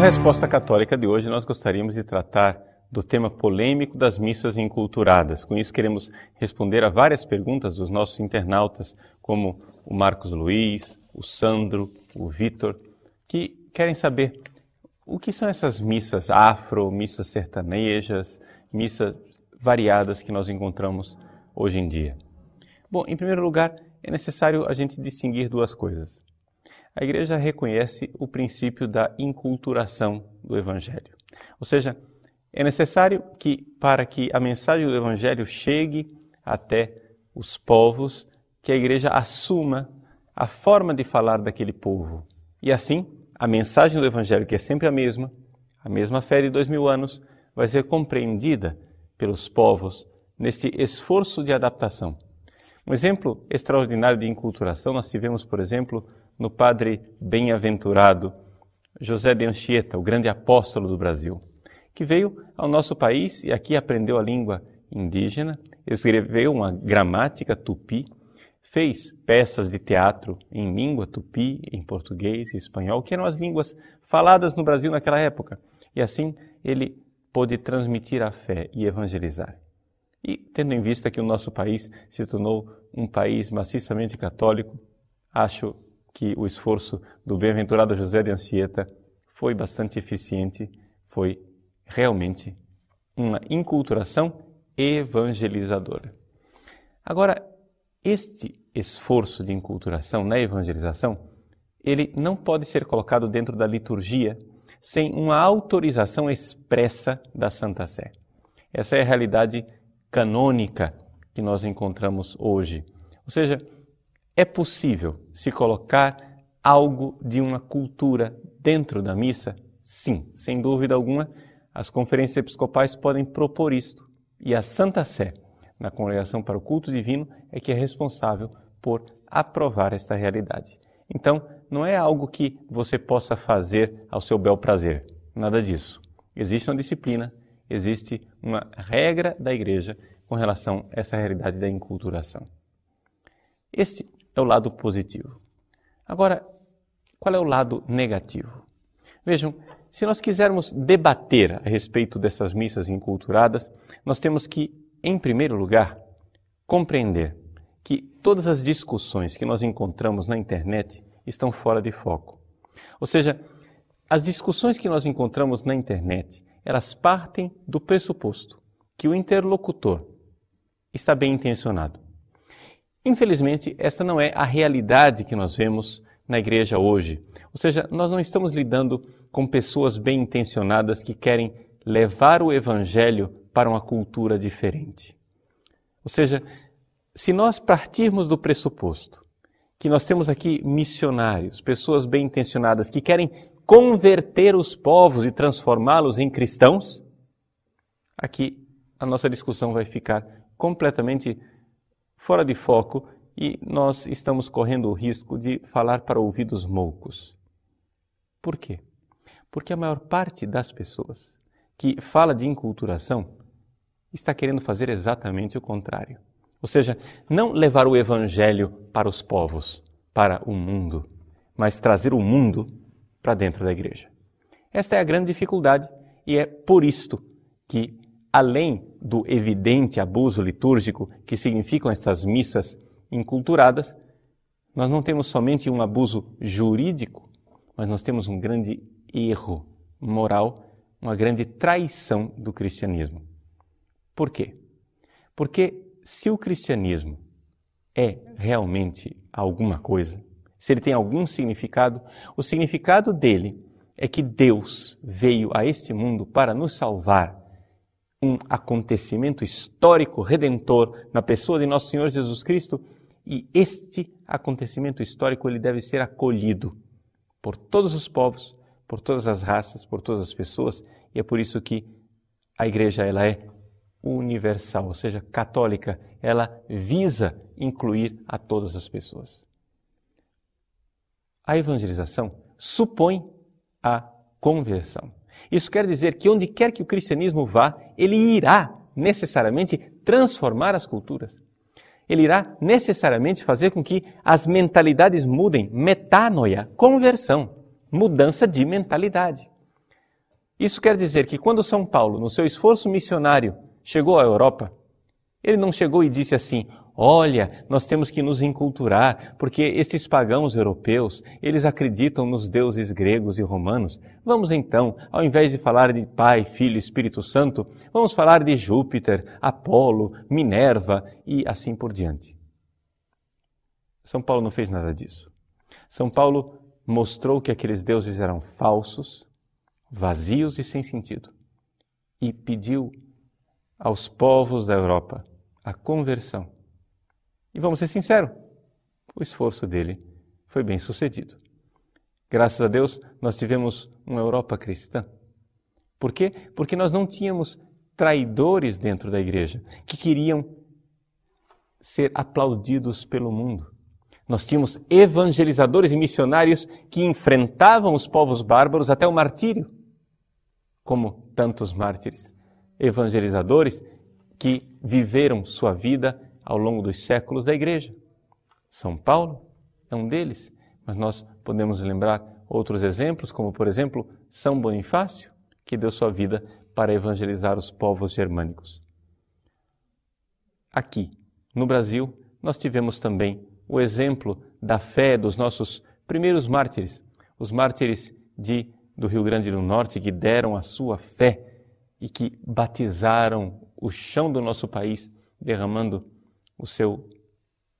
Na resposta católica de hoje, nós gostaríamos de tratar do tema polêmico das missas enculturadas. Com isso, queremos responder a várias perguntas dos nossos internautas, como o Marcos Luiz, o Sandro, o Vitor, que querem saber o que são essas missas afro, missas sertanejas, missas variadas que nós encontramos hoje em dia. Bom, em primeiro lugar, é necessário a gente distinguir duas coisas a igreja reconhece o princípio da inculturação do evangelho. Ou seja, é necessário que para que a mensagem do evangelho chegue até os povos, que a igreja assuma a forma de falar daquele povo. E assim, a mensagem do evangelho, que é sempre a mesma, a mesma fé de dois mil anos, vai ser compreendida pelos povos neste esforço de adaptação. Um exemplo extraordinário de inculturação nós tivemos, por exemplo, no padre bem-aventurado José de Anchieta, o grande apóstolo do Brasil, que veio ao nosso país e aqui aprendeu a língua indígena, escreveu uma gramática tupi, fez peças de teatro em língua tupi, em português e espanhol, que eram as línguas faladas no Brasil naquela época. E assim ele pôde transmitir a fé e evangelizar. E tendo em vista que o nosso país se tornou um país maciçamente católico, acho que o esforço do bem-aventurado José de Anchieta foi bastante eficiente, foi realmente uma inculturação evangelizadora. Agora, este esforço de inculturação na evangelização, ele não pode ser colocado dentro da liturgia sem uma autorização expressa da Santa Sé. Essa é a realidade canônica que nós encontramos hoje. Ou seja, é possível se colocar algo de uma cultura dentro da missa? Sim, sem dúvida alguma, as conferências episcopais podem propor isto. E a Santa Sé, na Congregação para o Culto Divino, é que é responsável por aprovar esta realidade. Então, não é algo que você possa fazer ao seu bel prazer. Nada disso. Existe uma disciplina, existe uma regra da igreja com relação a essa realidade da enculturação. Este é o lado positivo. Agora, qual é o lado negativo? Vejam, se nós quisermos debater a respeito dessas missas enculturadas, nós temos que, em primeiro lugar, compreender que todas as discussões que nós encontramos na internet estão fora de foco. Ou seja, as discussões que nós encontramos na internet, elas partem do pressuposto que o interlocutor está bem intencionado. Infelizmente, esta não é a realidade que nós vemos na igreja hoje. Ou seja, nós não estamos lidando com pessoas bem intencionadas que querem levar o evangelho para uma cultura diferente. Ou seja, se nós partirmos do pressuposto que nós temos aqui missionários, pessoas bem intencionadas que querem converter os povos e transformá-los em cristãos, aqui a nossa discussão vai ficar completamente fora de foco e nós estamos correndo o risco de falar para ouvidos moucos. Por quê? Porque a maior parte das pessoas que fala de inculturação está querendo fazer exatamente o contrário. Ou seja, não levar o evangelho para os povos, para o mundo, mas trazer o mundo para dentro da igreja. Esta é a grande dificuldade e é por isto que além do evidente abuso litúrgico que significam essas missas inculturadas, nós não temos somente um abuso jurídico, mas nós temos um grande erro moral, uma grande traição do cristianismo. Por quê? Porque se o cristianismo é realmente alguma coisa, se ele tem algum significado, o significado dele é que Deus veio a este mundo para nos salvar um acontecimento histórico redentor na pessoa de nosso Senhor Jesus Cristo e este acontecimento histórico ele deve ser acolhido por todos os povos, por todas as raças, por todas as pessoas e é por isso que a igreja ela é universal, ou seja, católica, ela visa incluir a todas as pessoas. A evangelização supõe a conversão. Isso quer dizer que onde quer que o cristianismo vá, ele irá necessariamente transformar as culturas. Ele irá necessariamente fazer com que as mentalidades mudem, metanoia, conversão, mudança de mentalidade. Isso quer dizer que quando São Paulo, no seu esforço missionário, chegou à Europa, ele não chegou e disse assim: Olha, nós temos que nos enculturar, porque esses pagãos europeus, eles acreditam nos deuses gregos e romanos. Vamos então, ao invés de falar de Pai, Filho e Espírito Santo, vamos falar de Júpiter, Apolo, Minerva e assim por diante. São Paulo não fez nada disso. São Paulo mostrou que aqueles deuses eram falsos, vazios e sem sentido. E pediu aos povos da Europa a conversão e vamos ser sinceros, o esforço dele foi bem sucedido. Graças a Deus, nós tivemos uma Europa cristã. Por quê? Porque nós não tínhamos traidores dentro da igreja que queriam ser aplaudidos pelo mundo. Nós tínhamos evangelizadores e missionários que enfrentavam os povos bárbaros até o martírio, como tantos mártires. Evangelizadores que viveram sua vida ao longo dos séculos da igreja. São Paulo é um deles, mas nós podemos lembrar outros exemplos, como por exemplo São Bonifácio, que deu sua vida para evangelizar os povos germânicos. Aqui, no Brasil, nós tivemos também o exemplo da fé dos nossos primeiros mártires, os mártires de, do Rio Grande do Norte que deram a sua fé e que batizaram o chão do nosso país, derramando o seu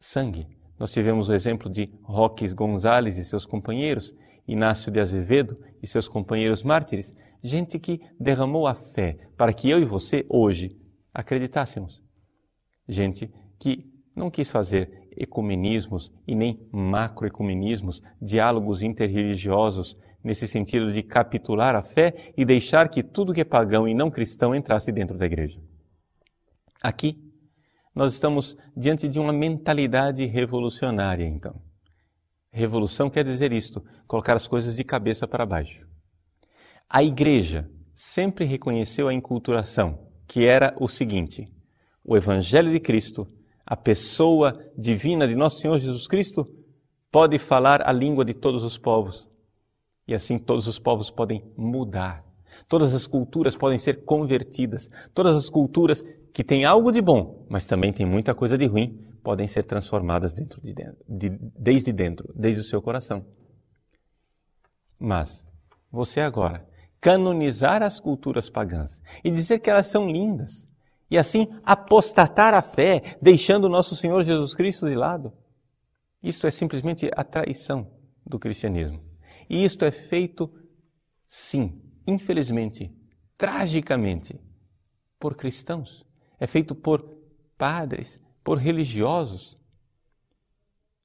sangue. Nós tivemos o exemplo de Roques Gonzalez e seus companheiros, Inácio de Azevedo e seus companheiros mártires, gente que derramou a fé para que eu e você hoje acreditássemos. Gente que não quis fazer ecumenismos e nem macroecumenismos, diálogos interreligiosos, nesse sentido de capitular a fé e deixar que tudo que é pagão e não cristão entrasse dentro da igreja. Aqui nós estamos diante de uma mentalidade revolucionária, então. Revolução quer dizer isto, colocar as coisas de cabeça para baixo. A igreja sempre reconheceu a enculturação, que era o seguinte: o Evangelho de Cristo, a pessoa divina de nosso Senhor Jesus Cristo, pode falar a língua de todos os povos. E assim todos os povos podem mudar. Todas as culturas podem ser convertidas. Todas as culturas que têm algo de bom, mas também tem muita coisa de ruim, podem ser transformadas dentro de dentro, de, desde dentro, desde o seu coração. Mas você agora canonizar as culturas pagãs e dizer que elas são lindas, e assim apostatar a fé, deixando o nosso Senhor Jesus Cristo de lado, isto é simplesmente a traição do cristianismo. E isto é feito, sim, infelizmente, tragicamente, por cristãos é feito por padres, por religiosos.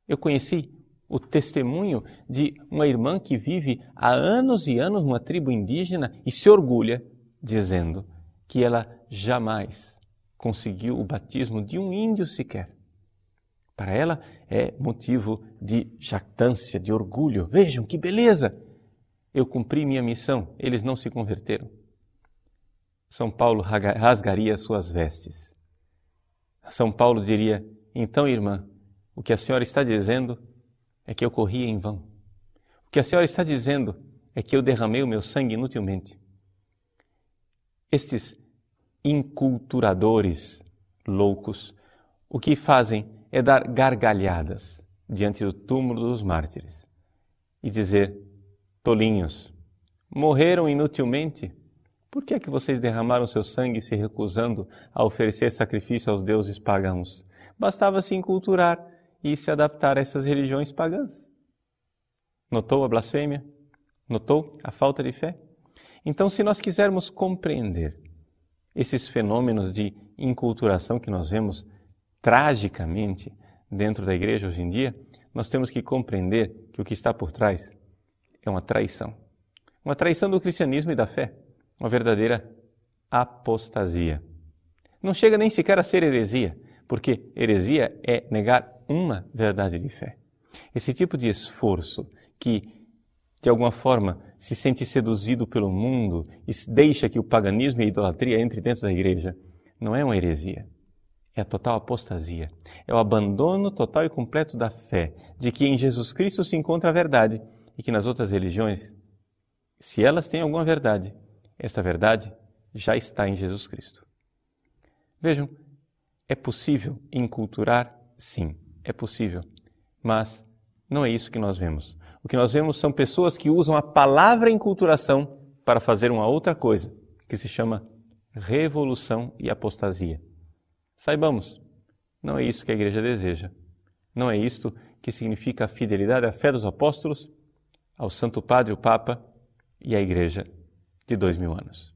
Eu conheci o testemunho de uma irmã que vive há anos e anos numa tribo indígena e se orgulha dizendo que ela jamais conseguiu o batismo de um índio sequer. Para ela é motivo de jactância, de orgulho. Vejam que beleza! Eu cumpri minha missão, eles não se converteram. São Paulo rasgaria suas vestes. São Paulo diria: Então, irmã, o que a senhora está dizendo é que eu corri em vão. O que a senhora está dizendo é que eu derramei o meu sangue inutilmente. Estes inculturadores loucos, o que fazem é dar gargalhadas diante do túmulo dos mártires e dizer: tolinhos, morreram inutilmente por que é que vocês derramaram seu sangue se recusando a oferecer sacrifício aos deuses pagãos? Bastava se enculturar e se adaptar a essas religiões pagãs. Notou a blasfêmia? Notou a falta de fé? Então, se nós quisermos compreender esses fenômenos de inculturação que nós vemos tragicamente dentro da igreja hoje em dia, nós temos que compreender que o que está por trás é uma traição. Uma traição do cristianismo e da fé uma verdadeira apostasia. Não chega nem sequer a ser heresia, porque heresia é negar uma verdade de fé. Esse tipo de esforço que, de alguma forma, se sente seduzido pelo mundo e deixa que o paganismo e a idolatria entre dentro da igreja, não é uma heresia. É a total apostasia. É o abandono total e completo da fé de que em Jesus Cristo se encontra a verdade e que nas outras religiões, se elas têm alguma verdade, essa verdade já está em Jesus Cristo. Vejam, é possível enculturar? Sim, é possível. Mas não é isso que nós vemos. O que nós vemos são pessoas que usam a palavra enculturação para fazer uma outra coisa, que se chama revolução e apostasia. Saibamos, não é isso que a igreja deseja. Não é isto que significa a fidelidade à fé dos apóstolos, ao Santo Padre, o Papa e à igreja de dois mil anos.